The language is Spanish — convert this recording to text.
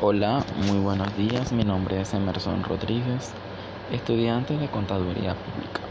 Hola, muy buenos días. Mi nombre es Emerson Rodríguez, estudiante de Contaduría Pública.